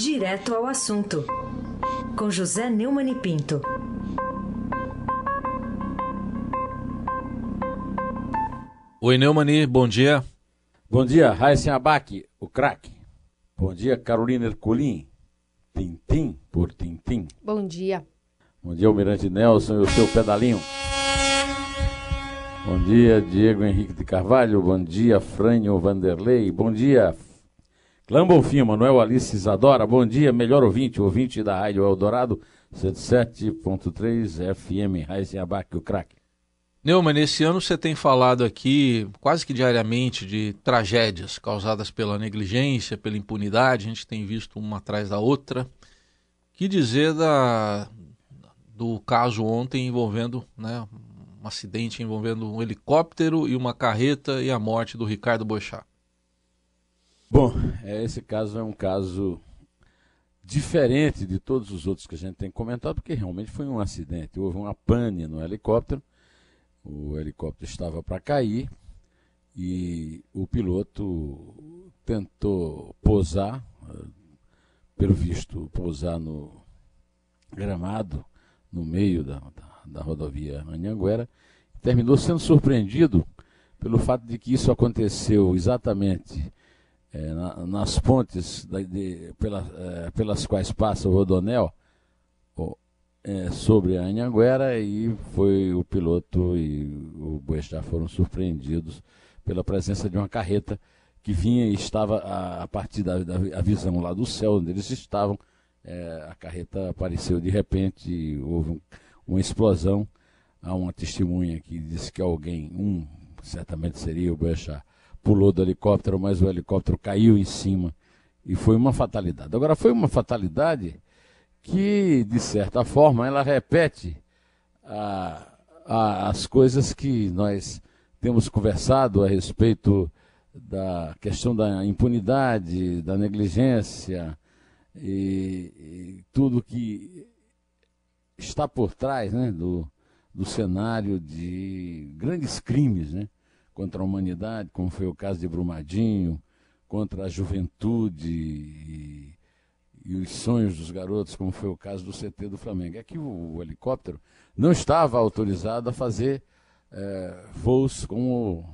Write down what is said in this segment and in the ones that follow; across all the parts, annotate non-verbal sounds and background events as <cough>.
Direto ao assunto, com José Neumann e Pinto. Oi, Neumani, bom dia. Bom dia, Raíssen Abac, o craque. Bom dia, Carolina Ercolim, Tintim por Tintim. Bom dia. Bom dia, Almirante Nelson e o seu pedalinho. Bom dia, Diego Henrique de Carvalho. Bom dia, Frânio Vanderlei. Bom dia, Clã Bonfim, Manuel Alice Isadora. Bom dia, melhor ouvinte, ouvinte da Rádio Eldorado, 107.3 FM, Raíssen Abac, o craque. Neumann, esse ano você tem falado aqui quase que diariamente de tragédias causadas pela negligência, pela impunidade, a gente tem visto uma atrás da outra. Que dizer da, do caso ontem envolvendo né, um acidente envolvendo um helicóptero e uma carreta e a morte do Ricardo Boechat? Bom, é, esse caso é um caso diferente de todos os outros que a gente tem comentado, porque realmente foi um acidente. Houve uma pane no helicóptero, o helicóptero estava para cair e o piloto tentou pousar, eh, pelo visto, pousar no gramado, no meio da, da, da rodovia Anhanguera, terminou sendo surpreendido pelo fato de que isso aconteceu exatamente é, na, nas pontes da, de, pela, é, pelas quais passa o Rodonel é, sobre a Anhanguera e foi o piloto e o Boechat foram surpreendidos pela presença de uma carreta que vinha e estava a, a partir da, da visão lá do céu onde eles estavam. É, a carreta apareceu de repente houve um, uma explosão. Há uma testemunha que disse que alguém um certamente seria o Boechat pulou do helicóptero mas o helicóptero caiu em cima. E foi uma fatalidade. Agora foi uma fatalidade que, de certa forma, ela repete a, a, as coisas que nós temos conversado a respeito da questão da impunidade, da negligência e, e tudo que está por trás né, do, do cenário de grandes crimes né, contra a humanidade, como foi o caso de Brumadinho, contra a juventude e, e os sonhos dos garotos, como foi o caso do CT do Flamengo. É que o, o helicóptero não estava autorizado a fazer é, voos como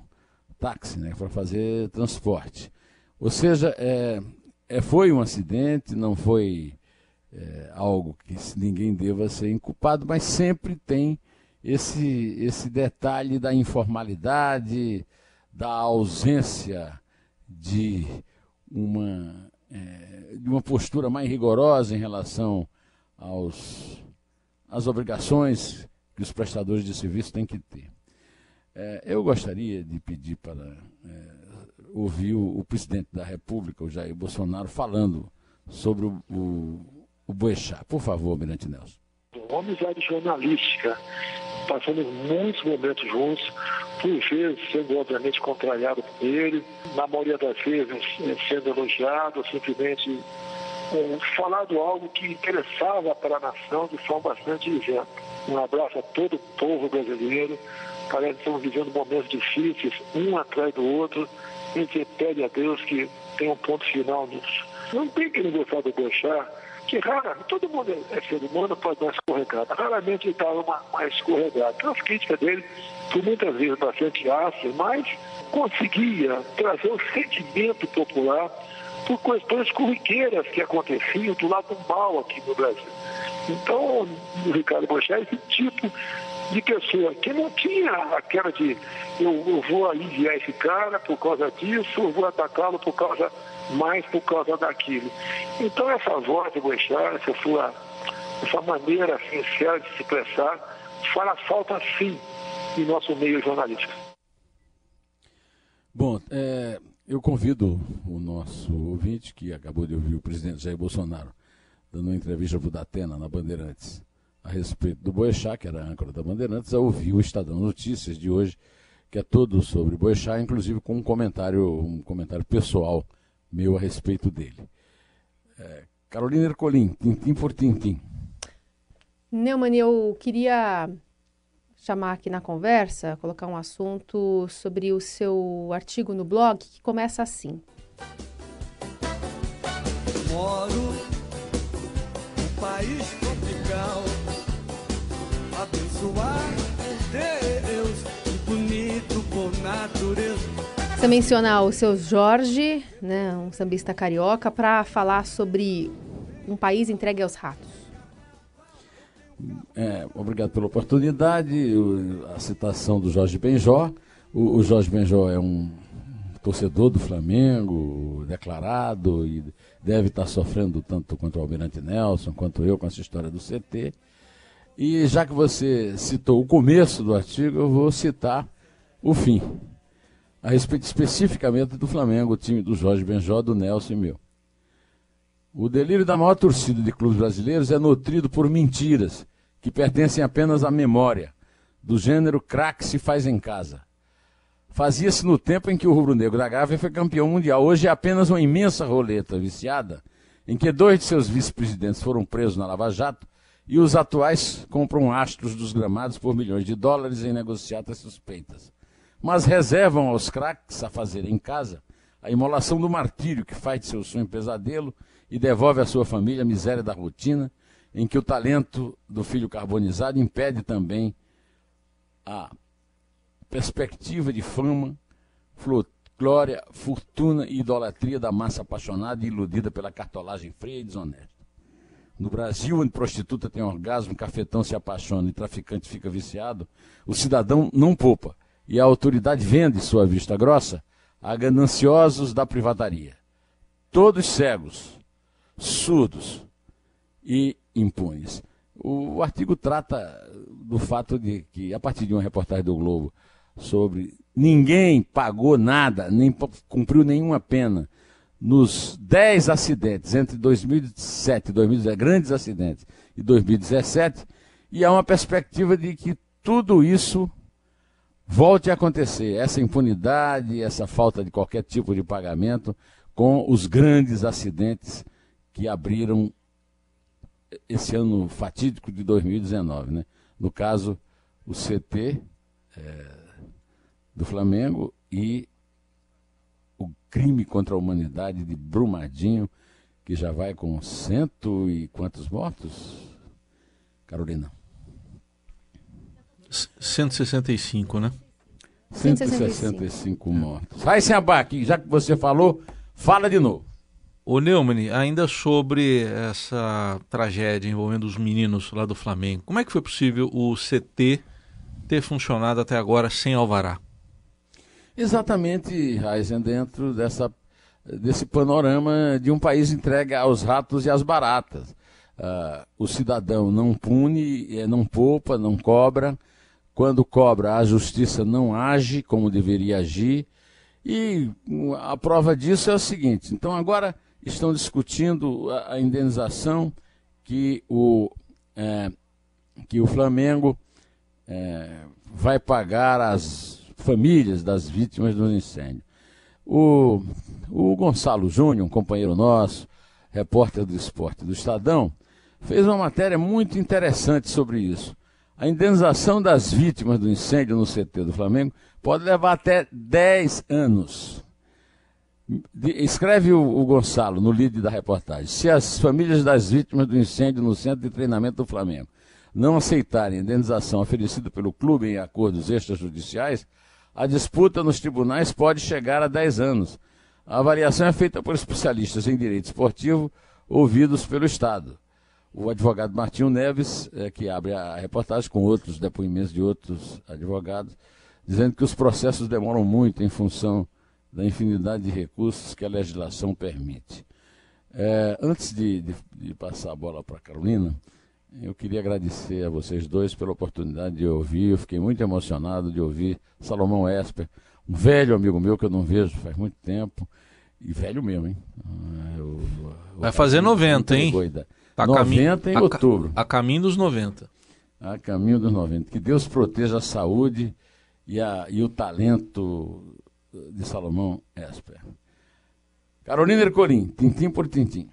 táxi, né, para fazer transporte. Ou seja, é, é, foi um acidente, não foi é, algo que ninguém deva ser inculpado, mas sempre tem esse, esse detalhe da informalidade, da ausência de uma é, de uma postura mais rigorosa em relação aos, às obrigações que os prestadores de serviço têm que ter. É, eu gostaria de pedir para é, ouvir o, o, presidente da República, o Jair Bolsonaro, falando sobre o, o, o Boechat. Por favor, Mirante Nelson. Uma amizade jornalística passamos muitos momentos juntos, por vezes sendo obviamente contrariado por ele, na maioria das vezes eh, sendo elogiado, simplesmente é, falado algo que interessava para a nação de forma bastante isenta. Um abraço a todo o povo brasileiro. Parece que estamos vivendo momentos difíceis, um atrás do outro. A gente pede a Deus que tenha um ponto final nisso. Não tem que não gostar do Boechat, que raramente, todo mundo é ser humano, pode dar escorregada. Raramente ele estava uma, uma escorregada. Então as críticas dele, por muitas vezes bastante ácidas, mas conseguia trazer o sentimento popular por questões corriqueiras que aconteciam do lado do mal aqui no Brasil. Então, o Ricardo Bochá esse tipo de pessoa que não tinha aquela de eu, eu vou aliviar esse cara por causa disso, eu vou atacá-lo por causa mais por causa daquilo. Então essa voz de Boechat, essa sua essa maneira sincera de se expressar, faz falta sim em nosso meio jornalístico. Bom, é, eu convido o nosso ouvinte, que acabou de ouvir o presidente Jair Bolsonaro, dando uma entrevista para o Datena, na Bandeirantes, a respeito do Boechat, que era a âncora da Bandeirantes, a ouvir o Estadão Notícias de hoje, que é todo sobre Boechat, inclusive com um comentário, um comentário pessoal meu a respeito dele. É, Carolina Ercolim, tintim por tintim. Neumann, eu queria chamar aqui na conversa, colocar um assunto sobre o seu artigo no blog, que começa assim. Moro país tropical. Abençoar Deus, bonito por natureza. Você menciona o seu Jorge, né, um sambista carioca, para falar sobre um país entregue aos ratos. É, obrigado pela oportunidade. a citação do Jorge Benjó. O, o Jorge Benjó é um torcedor do Flamengo, declarado, e deve estar sofrendo tanto quanto o Almirante Nelson, quanto eu com essa história do CT. E já que você citou o começo do artigo, eu vou citar o fim, a respeito especificamente do Flamengo, o time do Jorge Benjó, do Nelson e meu. O delírio da maior torcida de clubes brasileiros é nutrido por mentiras que pertencem apenas à memória, do gênero craque se faz em casa. Fazia-se no tempo em que o rubro-negro da Gávea foi campeão mundial. Hoje é apenas uma imensa roleta viciada, em que dois de seus vice-presidentes foram presos na Lava Jato e os atuais compram astros dos gramados por milhões de dólares em negociatas suspeitas. Mas reservam aos craques a fazer em casa a imolação do martírio que faz de seu sonho pesadelo e devolve à sua família a miséria da rotina, em que o talento do filho carbonizado impede também a perspectiva de fama, glória, fortuna e idolatria da massa apaixonada e iludida pela cartolagem fria e desonesta. No Brasil, onde prostituta tem orgasmo, cafetão se apaixona e traficante fica viciado, o cidadão não poupa e a autoridade vende sua vista grossa a gananciosos da privataria. Todos cegos, surdos e impunes. O artigo trata do fato de que, a partir de uma reportagem do Globo sobre ninguém pagou nada, nem cumpriu nenhuma pena nos 10 acidentes entre 2007 e 2017, grandes acidentes, e 2017, e há uma perspectiva de que tudo isso volte a acontecer, essa impunidade, essa falta de qualquer tipo de pagamento com os grandes acidentes que abriram esse ano fatídico de 2019. Né? No caso, o CT é, do Flamengo e crime contra a humanidade de Brumadinho, que já vai com cento e quantos mortos? Carolina? 165, né? 165 mortos. Vai sem abaque, já que você falou, fala de novo. Ô Neumann, ainda sobre essa tragédia envolvendo os meninos lá do Flamengo, como é que foi possível o CT ter funcionado até agora sem alvará? Exatamente, Raizen, dentro dessa, desse panorama de um país entregue aos ratos e às baratas. Uh, o cidadão não pune, eh, não poupa, não cobra. Quando cobra, a justiça não age como deveria agir. E a prova disso é o seguinte: então agora estão discutindo a, a indenização que o, é, que o Flamengo é, vai pagar às famílias das vítimas do incêndio. O, o Gonçalo Júnior, um companheiro nosso, repórter do esporte do Estadão, fez uma matéria muito interessante sobre isso. A indenização das vítimas do incêndio no CT do Flamengo pode levar até 10 anos. Escreve o, o, Gonçalo no líder da reportagem. Se as famílias das vítimas do incêndio no centro de treinamento do Flamengo não aceitarem a indenização oferecida pelo clube em acordos extrajudiciais, a disputa nos tribunais pode chegar a 10 anos. A avaliação é feita por especialistas em direito esportivo ouvidos pelo Estado. O advogado Martinho Neves, é, que abre a reportagem com outros depoimentos de outros advogados, dizendo que os processos demoram muito em função da infinidade de recursos que a legislação permite. É, antes de, de, de, passar a bola para a Carolina, eu queria agradecer a vocês dois pela oportunidade de ouvir. Eu fiquei muito emocionado de ouvir Salomão Esper, um velho amigo meu que eu não vejo faz muito tempo. E velho mesmo, hein? Ah, eu, eu, Vai fazer 90, hein? Tá 90 em outubro. A, a caminho dos 90. A caminho dos 90. Que Deus proteja a saúde e, a, e o talento de Salomão Esper. Carolina Ercolim, tintim por tintim.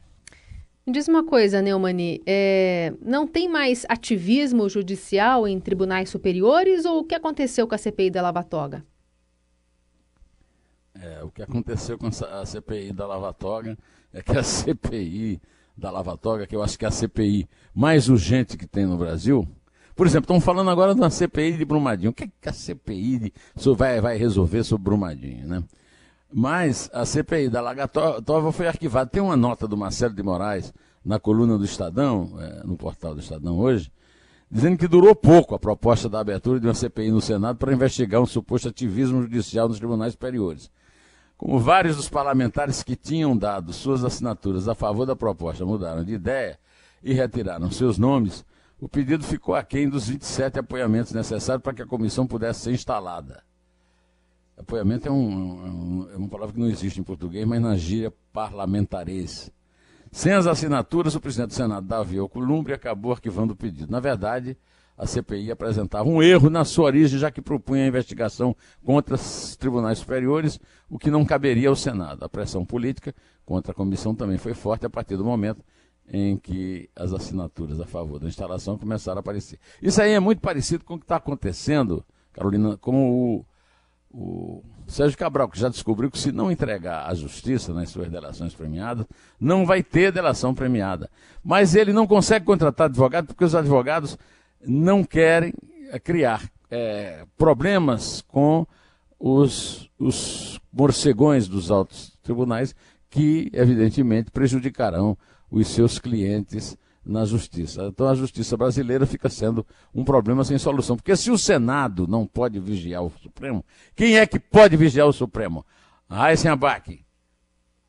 Me diz uma coisa, Neumani, é, não tem mais ativismo judicial em tribunais superiores ou o que aconteceu com a CPI da Lava Toga? É, o que aconteceu com a CPI da Lava Toga é que a <laughs> CPI da Lava Toga, que eu acho que é a CPI mais urgente que tem no Brasil. Por exemplo, estão falando agora uma CPI de Brumadinho. O que, é que a CPI de, vai, vai resolver sobre Brumadinho, né? Mas a CPI da Lagatova foi arquivada. Tem uma nota do Marcelo de Moraes na coluna do Estadão, é, no portal do Estadão hoje, dizendo que durou pouco a proposta da abertura de uma CPI no Senado para investigar um suposto ativismo judicial nos tribunais superiores. Como vários dos parlamentares que tinham dado suas assinaturas a favor da proposta mudaram de ideia e retiraram seus nomes, o pedido ficou aquém dos 27 apoiamentos necessários para que a comissão pudesse ser instalada. Apoiamento é, um, é, uma palavra que não existe em português, mas na gíria parlamentarês. Sem as assinaturas, o presidente do Senado, Davi Alcolumbre, acabou arquivando o pedido. Na verdade, a CPI apresentava um erro na sua origem, já que propunha a investigação contra os tribunais superiores, o que não caberia ao Senado. A pressão política contra a comissão também foi forte a partir do momento em que as assinaturas a favor da instalação começaram a aparecer. Isso aí é muito parecido com o que está acontecendo, Carolina, com o o Sérgio Cabral, que já descobriu que se não entregar à justiça nas suas delações premiadas, não vai ter delação premiada. Mas ele não consegue contratar advogado porque os advogados não querem é, criar é, problemas com os, os morcegões dos altos tribunais que, evidentemente, prejudicarão os seus clientes na justiça. Então a justiça brasileira fica sendo um problema sem solução. Porque se o Senado não pode vigiar o Supremo, quem é que pode vigiar o Supremo? Heisenbach,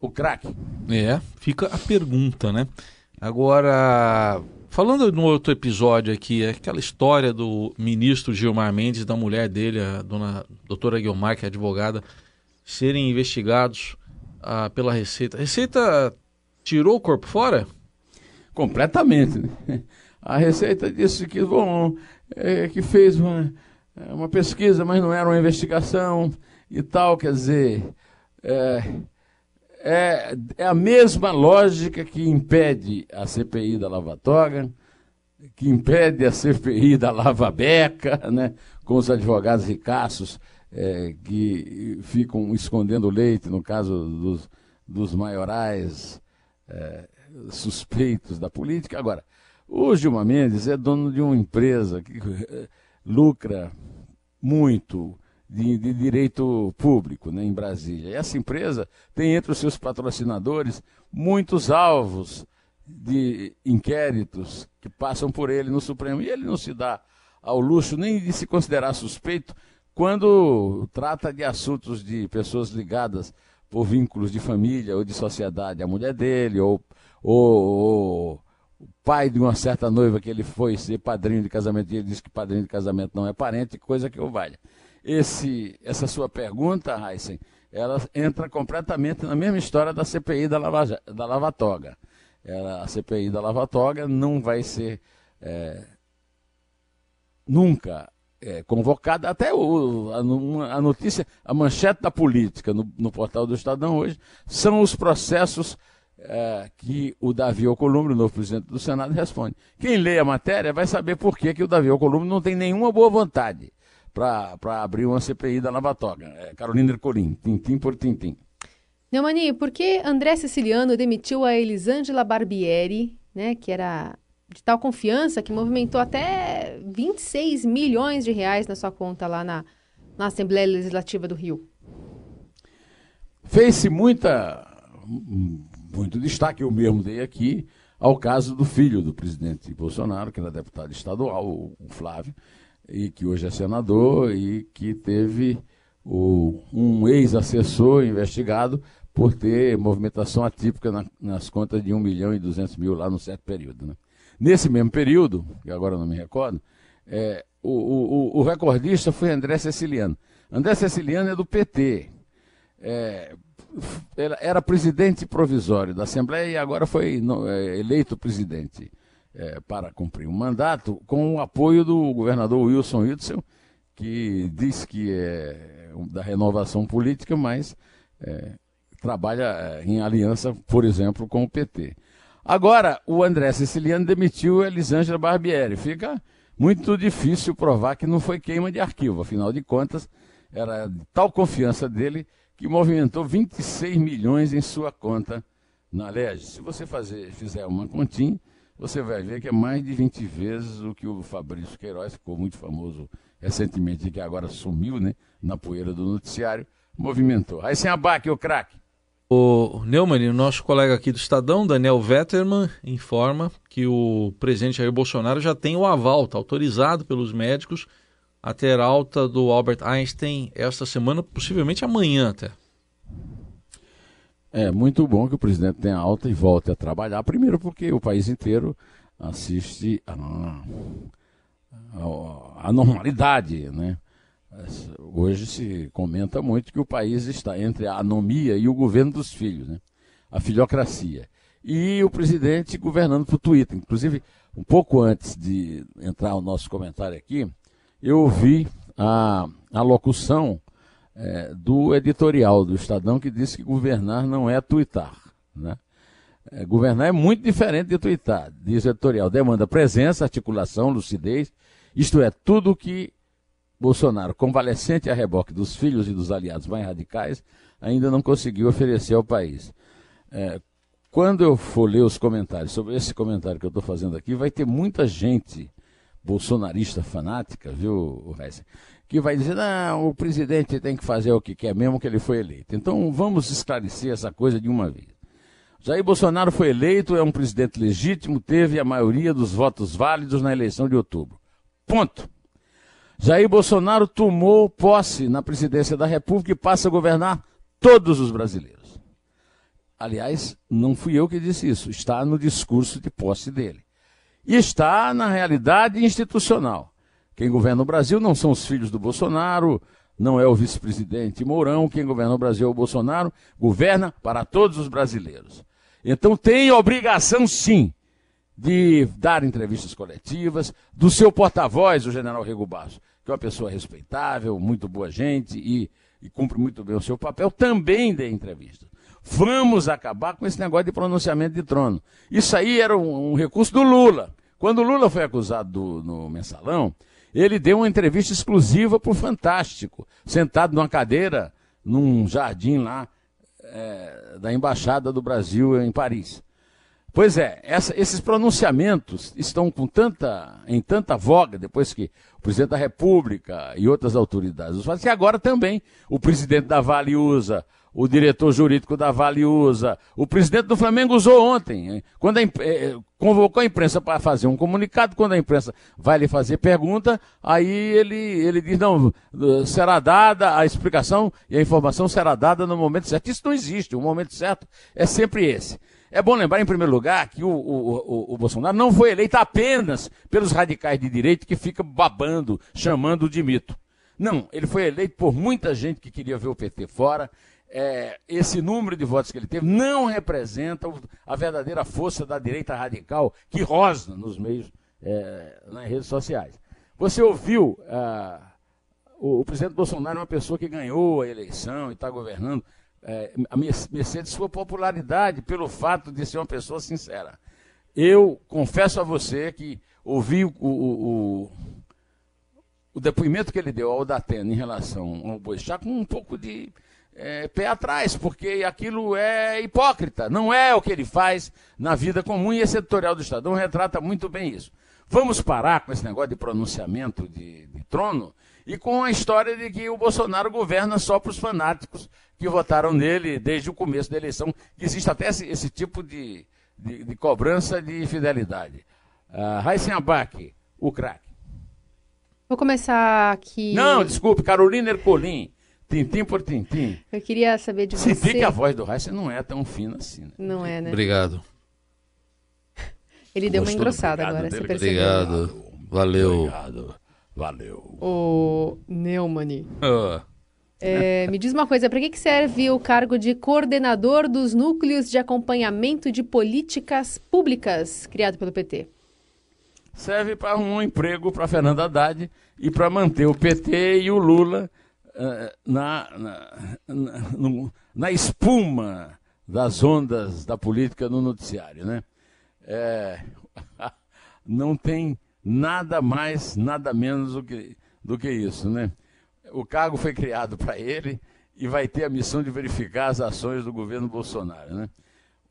o craque. É, fica a pergunta, né? Agora, falando no outro episódio aqui, aquela história do ministro Gilmar Mendes, da mulher dele, a dona doutora Guilmar, que é advogada, serem investigados ah, pela Receita. A Receita tirou o corpo fora? Completamente. Né? A Receita disse que, bom, é, que fez uma, uma pesquisa, mas não era uma investigação e tal, quer dizer, é, é, é a mesma lógica que impede a CPI da Lava Toga, que impede a CPI da Lava Beca, né, com os advogados ricaços é, que ficam escondendo leite, no caso dos, dos maiorais é, suspeitos da política. Agora, o Gilmar Mendes é dono de uma empresa que eh, lucra muito de, de, direito público né, em Brasília. E essa empresa tem entre os seus patrocinadores muitos alvos de inquéritos que passam por ele no Supremo. E ele não se dá ao luxo nem de se considerar suspeito quando trata de assuntos de pessoas ligadas por vínculos de família ou de sociedade, a mulher dele, ou o, o pai de uma certa noiva que ele foi ser padrinho de casamento e ele disse que padrinho de casamento não é parente, coisa que eu valha. Esse, essa sua pergunta, Heisen, ela entra completamente na mesma história da CPI da Lava, da Lava Toga. Ela, a CPI da Lava Toga não vai ser é, nunca é, convocada. Até o, a, a, notícia, a manchete da política no, no portal do Estadão hoje são os processos é, que o Davi Alcolumbre, o novo presidente do Senado, responde. Quem lê a matéria vai saber por que, que o Davi Alcolumbre não tem nenhuma boa vontade para abrir uma CPI da Nova Toga. É, Carolina Ercolim, tintim por tintim. Neumani, por que André Siciliano demitiu a Elisângela Barbieri, né, que era de tal confiança que movimentou até 26 milhões de reais na sua conta lá na, na Assembleia Legislativa do Rio? Fez-se muita muito destaque, eu mesmo dei aqui, ao caso do filho do presidente Bolsonaro, que era deputado estadual, o Flávio, e que hoje é senador e que teve o, um ex-assessor investigado por ter movimentação atípica na, nas contas de 1 milhão e 200 mil lá no certo período. Né? Nesse mesmo período, que agora não me recordo, é, o, o, o, recordista foi André Ceciliano. André Ceciliano é do PT. É, era presidente provisório da Assembleia e agora foi é, eleito presidente é, para cumprir um mandato com o apoio do governador Wilson Witzel, que diz que é da renovação política, mas é, trabalha em aliança, por exemplo, com o PT. Agora, o André Siciliano demitiu Elisângela Barbieri. Fica muito difícil provar que não foi queima de arquivo, afinal de contas, era tal confiança dele que movimentou 26 milhões em sua conta na LEG. Se você fazer, fizer uma continha, você vai ver que é mais de 20 vezes o que o Fabrício Queiroz, ficou muito famoso recentemente, que agora sumiu né, na poeira do noticiário, movimentou. Aí sem abaque, o craque. O Neumann, o nosso colega aqui do Estadão, Daniel Vetterman, informa que o presidente Jair Bolsonaro já tem o aval, está autorizado pelos médicos a ter alta do Albert Einstein esta semana, possivelmente amanhã até. É muito bom que o presidente tenha alta e volte a trabalhar, primeiro porque o país inteiro assiste a, a, a normalidade, né? Hoje se comenta muito que o país está entre a anomia e o governo dos filhos, né? a filocracia. E o presidente governando por Twitter. Inclusive, um pouco antes de entrar o nosso comentário aqui, eu ouvi a, a locução é, do editorial do Estadão que disse que governar não é tuitar. Né? É, governar é muito diferente de tuitar. Diz o editorial, demanda presença, articulação, lucidez, isto é, tudo que Bolsonaro, convalescente a reboque dos filhos e dos aliados mais radicais, ainda não conseguiu oferecer ao país. É, quando eu for ler os comentários sobre esse comentário que eu estou fazendo aqui, vai ter muita gente bolsonarista fanática, viu, Heisen, que vai dizer, não, o presidente tem que fazer o que quer mesmo que ele foi eleito. Então vamos esclarecer essa coisa de uma vez. Jair Bolsonaro foi eleito, é um presidente legítimo, teve a maioria dos votos válidos na eleição de outubro. Ponto. Jair Bolsonaro tomou posse na presidência da República e passa a governar todos os brasileiros. Aliás, não fui eu que disse isso, está no discurso de posse dele. E está na realidade institucional. Quem governa o Brasil não são os filhos do Bolsonaro, não é o vice-presidente Mourão, quem governa o Brasil é o Bolsonaro, governa para todos os brasileiros. Então tem obrigação, sim, de dar entrevistas coletivas, do seu porta-voz, o general Rego Basso, que é uma pessoa respeitável, muito boa gente e, e cumpre muito bem o seu papel, também dê entrevistas. Vamos acabar com esse negócio de pronunciamento de trono. Isso aí era um, um recurso do Lula. Quando o Lula foi acusado do, no mensalão, ele deu uma entrevista exclusiva para o Fantástico, sentado numa cadeira num jardim lá é, da Embaixada do Brasil em Paris. Pois é, essa, esses pronunciamentos estão com tanta, em tanta voga depois que o presidente da República e outras autoridades os fazem, que agora também o presidente da Vale usa, o diretor jurídico da Vale usa, o presidente do Flamengo usou ontem, quando a, eh, convocou a imprensa para fazer um comunicado, quando a imprensa vai lhe fazer pergunta, aí ele, ele diz, não, será dada a explicação e a informação será dada no momento certo. Isso não existe, o momento certo é sempre esse. É bom lembrar, em primeiro lugar, que o, o, o, o, Bolsonaro não foi eleito apenas pelos radicais de direita que ficam babando, chamando de mito. Não, ele foi eleito por muita gente que queria ver o PT fora. É, esse número de votos que ele teve não representa a verdadeira força da direita radical que rosna nos meios, é, nas redes sociais. Você ouviu, ah, o, o presidente Bolsonaro é uma pessoa que ganhou a eleição e está governando é, a mercê de sua popularidade pelo fato de ser uma pessoa sincera. Eu confesso a você que ouvi o, o, o, o depoimento que ele deu ao Datena em relação ao Boixá com um pouco de é, pé atrás, porque aquilo é hipócrita, não é o que ele faz na vida comum e esse editorial do Estadão retrata muito bem isso. Vamos parar com esse negócio de pronunciamento de, de trono e com a história de que o Bolsonaro governa só para os fanáticos que votaram nele desde o começo da eleição, que existe até esse, esse tipo de, de, de, cobrança de fidelidade. Uh, Raíssen Abac, o craque. Vou começar aqui. Não, desculpe, Carolina Ercolim. Tintim por tintim. Eu queria saber de Se você. que a voz do Raíssen não é tão fina assim. Né? Não é, né? Obrigado. Ele deu uma engrossada agora, você percebeu? Obrigado. Valeu. Obrigado. Valeu. O Neumann. Oh. É, me diz uma coisa, para que, que serve o cargo de coordenador dos núcleos de acompanhamento de políticas públicas criado pelo PT? Serve para um emprego para Fernando Haddad e para manter o PT e o Lula uh, na, na, na, no, na, espuma das ondas da política no noticiário. Né? É, <laughs> não tem nada mais, nada menos do que, do que isso. Né? O cargo foi criado para ele e vai ter a missão de verificar as ações do governo Bolsonaro. Né?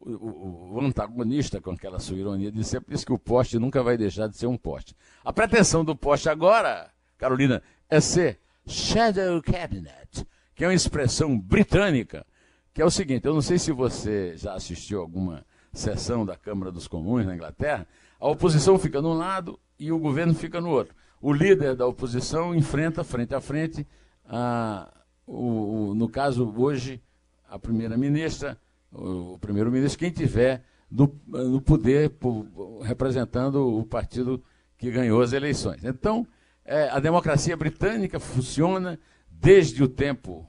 o, o, o, antagonista, com aquela sua ironia de sempre, disse que o poste nunca vai deixar de ser um poste. A pretensão do poste agora, Carolina, é ser Shadow Cabinet, que é uma expressão britânica, que é o seguinte: eu não sei se você já assistiu alguma sessão da Câmara dos Comuns na Inglaterra, a oposição fica de um lado e o governo fica no outro. O líder da oposição enfrenta frente a frente, a, o, o, no caso hoje, a primeira-ministra, o, o primeiro-ministro, quem tiver no, no poder por, representando o partido que ganhou as eleições. Então, é, a democracia britânica funciona desde o tempo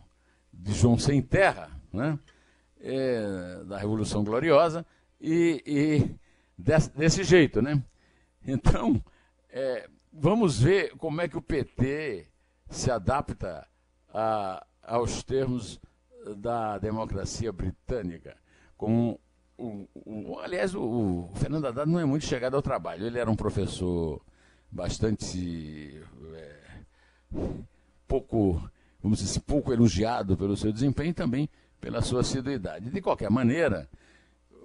de João Sem Terra, né? É, da Revolução Gloriosa, e, e desse, desse, jeito. Né? Então, é, vamos ver como é que o PT se adapta a, aos termos da democracia britânica. Com o, o, aliás, o, o Fernando Haddad não é muito chegado ao trabalho. Ele era um professor bastante é, pouco, vamos dizer assim, pouco elogiado pelo seu desempenho e também pela sua assiduidade. De qualquer maneira,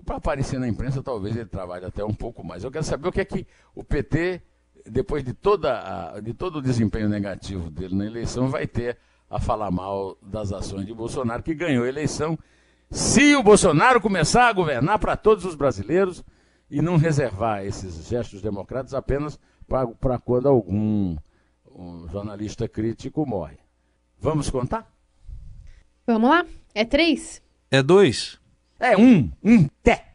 para aparecer na imprensa, talvez ele trabalhe até um pouco mais. Eu quero saber o que é que o PT, depois de, toda a, de todo o desempenho negativo dele na eleição, vai ter a falar mal das ações de Bolsonaro, que ganhou a eleição. Se o Bolsonaro começar a governar para todos os brasileiros e não reservar esses gestos democráticos apenas para quando algum um jornalista crítico morre. Vamos contar? Vamos lá? É três? É dois? É um, um té.